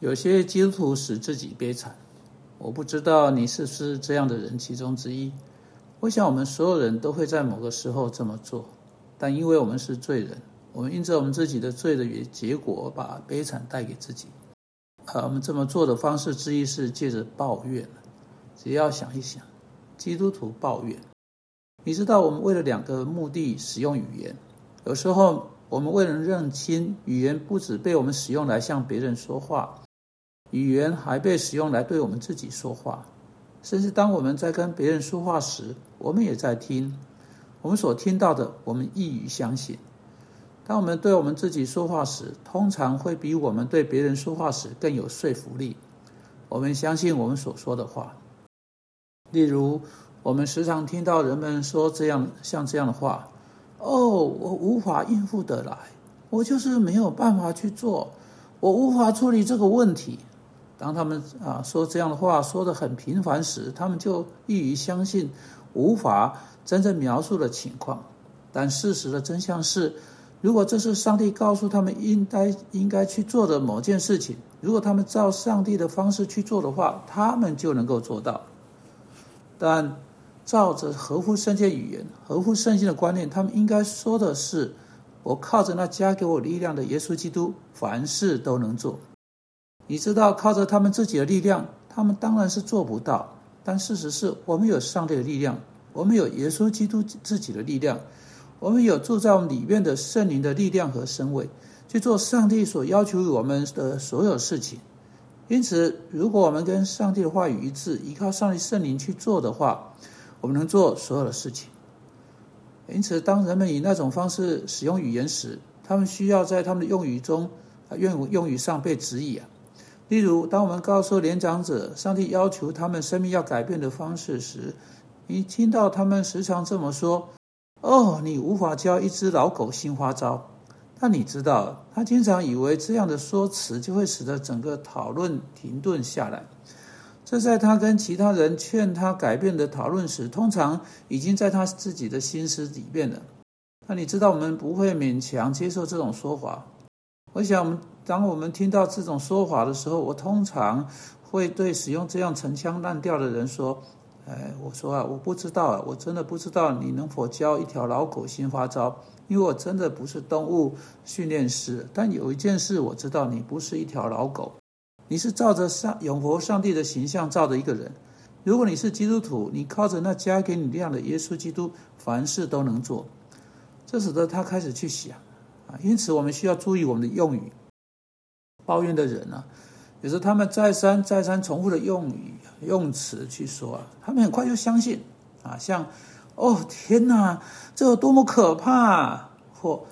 有些基督徒使自己悲惨，我不知道你是不是这样的人其中之一。我想我们所有人都会在某个时候这么做，但因为我们是罪人，我们因着我们自己的罪的结果，把悲惨带给自己。啊，我们这么做的方式之一是借着抱怨。只要想一想，基督徒抱怨，你知道我们为了两个目的使用语言，有时候我们为了认清语言不止被我们使用来向别人说话。语言还被使用来对我们自己说话，甚至当我们在跟别人说话时，我们也在听。我们所听到的，我们易于相信。当我们对我们自己说话时，通常会比我们对别人说话时更有说服力。我们相信我们所说的话。例如，我们时常听到人们说这样像这样的话：“哦，我无法应付得来，我就是没有办法去做，我无法处理这个问题。”当他们啊说这样的话说的很频繁时，他们就易于相信无法真正描述的情况。但事实的真相是，如果这是上帝告诉他们应该应该去做的某件事情，如果他们照上帝的方式去做的话，他们就能够做到。但照着合乎圣经语言、合乎圣经的观念，他们应该说的是：我靠着那加给我力量的耶稣基督，凡事都能做。你知道，靠着他们自己的力量，他们当然是做不到。但事实是我们有上帝的力量，我们有耶稣基督自己的力量，我们有住在我们里面的圣灵的力量和身位，去做上帝所要求我们的所有事情。因此，如果我们跟上帝的话语一致，依靠上帝圣灵去做的话，我们能做所有的事情。因此，当人们以那种方式使用语言时，他们需要在他们的用语中用用语上被指引啊。例如，当我们告诉年长者上帝要求他们生命要改变的方式时，你听到他们时常这么说：“哦，你无法教一只老狗新花招。”但你知道，他经常以为这样的说辞就会使得整个讨论停顿下来。这在他跟其他人劝他改变的讨论时，通常已经在他自己的心思里面了。那你知道，我们不会勉强接受这种说法。我想，我们当我们听到这种说法的时候，我通常会对使用这样陈腔滥调的人说：“哎，我说啊，我不知道啊，我真的不知道你能否教一条老狗新花招，因为我真的不是动物训练师。但有一件事我知道，你不是一条老狗，你是照着上永活上帝的形象造的一个人。如果你是基督徒，你靠着那加给你量的耶稣基督，凡事都能做。这使得他开始去想。”啊，因此我们需要注意我们的用语。抱怨的人呢，有时他们再三再三重复的用语用词去说啊，他们很快就相信啊，像哦天哪，这有多么可怕！或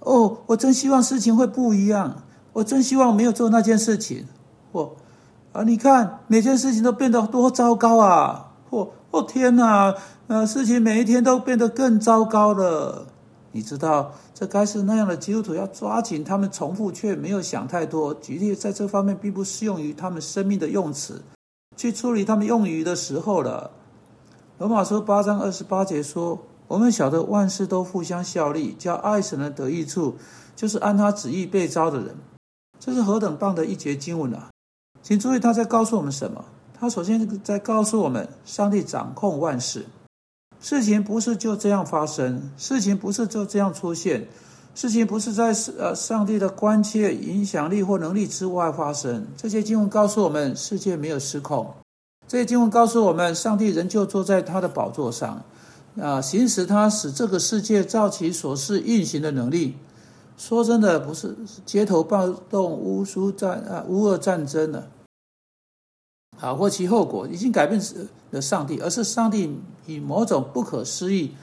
哦，我真希望事情会不一样，我真希望没有做那件事情。或啊，你看每件事情都变得多糟糕啊！或哦天哪，呃，事情每一天都变得更糟糕了。你知道，这该是那样的基督徒要抓紧他们重复却没有想太多。举例在这方面并不适用于他们生命的用词，去处理他们用语的时候了。罗马书八章二十八节说：“我们晓得万事都互相效力，叫爱神的得益处，就是按他旨意被招的人。”这是何等棒的一节经文啊！请注意他在告诉我们什么？他首先在告诉我们，上帝掌控万事。事情不是就这样发生，事情不是就这样出现，事情不是在呃上帝的关切、影响力或能力之外发生。这些经文告诉我们，世界没有失控。这些经文告诉我们，上帝仍旧坐在他的宝座上，啊，行使他使这个世界照其所示运行的能力。说真的，不是街头暴动、乌苏战啊、乌俄战争了。啊，或其后果已经改变了上帝，而是上帝以某种不可思议、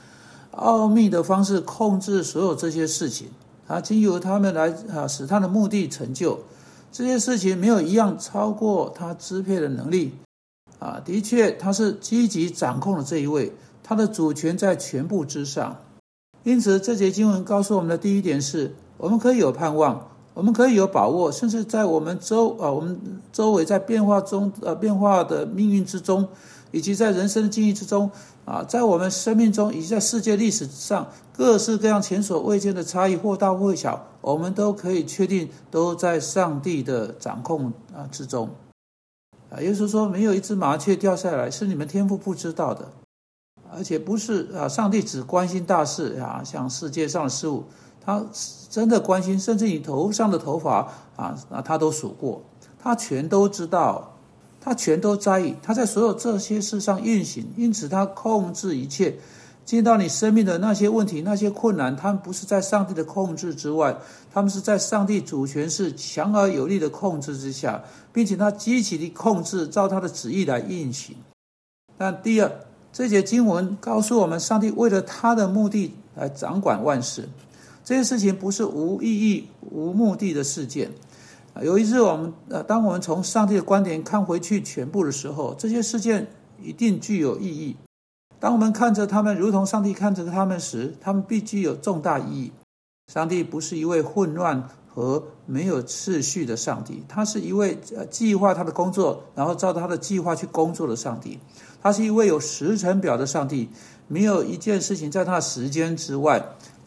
奥秘的方式控制所有这些事情。啊，经由他们来啊，使他的目的成就。这些事情没有一样超过他支配的能力。啊，的确，他是积极掌控的这一位，他的主权在全部之上。因此，这节经文告诉我们的第一点是：我们可以有盼望。我们可以有把握，甚至在我们周啊，我们周围在变化中呃变化的命运之中，以及在人生的经历之中啊，在我们生命中以及在世界历史上各式各样前所未见的差异，或大或小，我们都可以确定都在上帝的掌控啊之中。啊，耶稣说，没有一只麻雀掉下来是你们天赋不知道的，而且不是啊，上帝只关心大事啊，像世界上的事物，他真的关心，甚至你头上的头发啊啊，他都数过，他全都知道。他全都在意，他在所有这些事上运行，因此他控制一切。见到你生命的那些问题、那些困难，他们不是在上帝的控制之外，他们是在上帝主权是强而有力的控制之下，并且他积极的控制，照他的旨意来运行。但第二，这节经文告诉我们，上帝为了他的目的来掌管万事，这件事情不是无意义、无目的的事件。啊有一日，我们呃，当我们从上帝的观点看回去全部的时候，这些事件一定具有意义。当我们看着他们，如同上帝看着他们时，他们必具有重大意义。上帝不是一位混乱和没有次序的上帝，他是一位呃计划他的工作，然后照他的计划去工作的上帝。他是一位有时辰表的上帝，没有一件事情在他的时间之外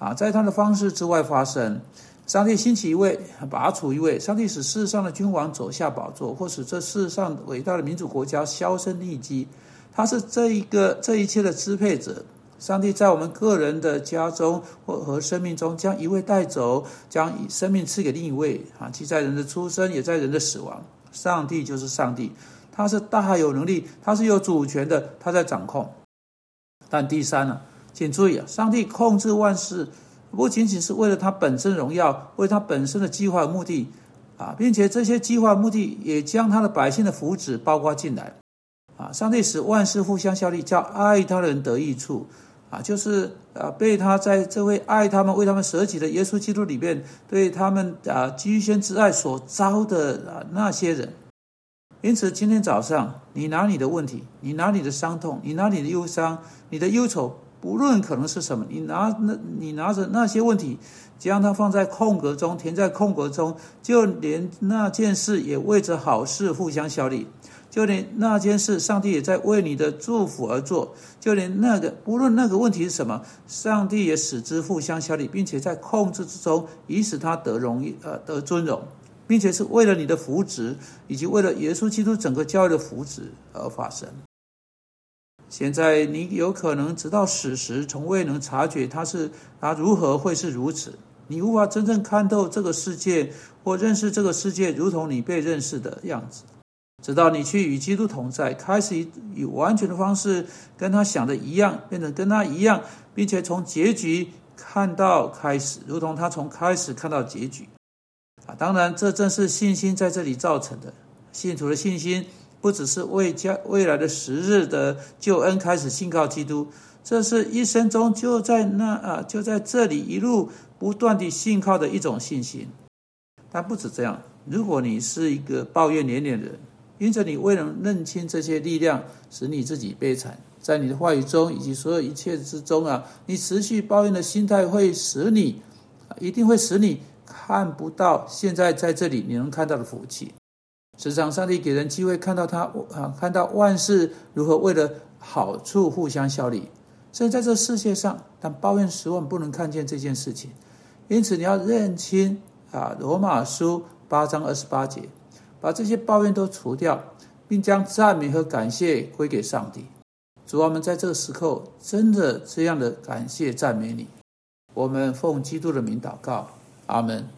啊，在他的方式之外发生。上帝兴起一位，拔除一位。上帝使世上的君王走下宝座，或使这世上伟大的民主国家销声匿迹。他是这一个这一切的支配者。上帝在我们个人的家中或和生命中，将一位带走，将生命赐给另一位。啊，即在人的出生，也在人的死亡。上帝就是上帝，他是大有能力，他是有主权的，他在掌控。但第三呢，请注意啊，上帝控制万事。不仅仅是为了他本身荣耀，为他本身的计划目的，啊，并且这些计划目的也将他的百姓的福祉包括进来，啊，上帝使万事互相效力，叫爱他的人得益处，啊，就是啊，被他在这位爱他们、为他们舍己的耶稣基督里边，对他们啊居先之爱所招的啊那些人。因此，今天早上你拿你的问题，你拿你的伤痛，你拿你的忧伤，你的忧愁。不论可能是什么，你拿那，你拿着那些问题，将它放在空格中，填在空格中，就连那件事也为着好事互相效力，就连那件事，上帝也在为你的祝福而做，就连那个不论那个问题是什么，上帝也使之互相效力，并且在控制之中，以使他得荣誉，呃，得尊荣，并且是为了你的福祉，以及为了耶稣基督整个教育的福祉而发生。现在你有可能直到死时，从未能察觉他是他如何会是如此。你无法真正看透这个世界，或认识这个世界，如同你被认识的样子。直到你去与基督同在，开始以以完全的方式跟他想的一样，变成跟他一样，并且从结局看到开始，如同他从开始看到结局。啊，当然，这正是信心在这里造成的信徒的信心。不只是为将未来的时日的救恩开始信靠基督，这是一生中就在那啊就在这里一路不断的信靠的一种信心。但不止这样，如果你是一个抱怨连连的人，因着你未能认清这些力量，使你自己悲惨，在你的话语中以及所有一切之中啊，你持续抱怨的心态会使你一定会使你看不到现在在这里你能看到的福气。时常，上帝给人机会看到他啊，看到万事如何为了好处互相效力。甚至在这世界上，但抱怨十万不能看见这件事情。因此，你要认清啊，《罗马书》八章二十八节，把这些抱怨都除掉，并将赞美和感谢归给上帝。主啊，我们在这个时刻真的这样的感谢赞美你。我们奉基督的名祷告，阿门。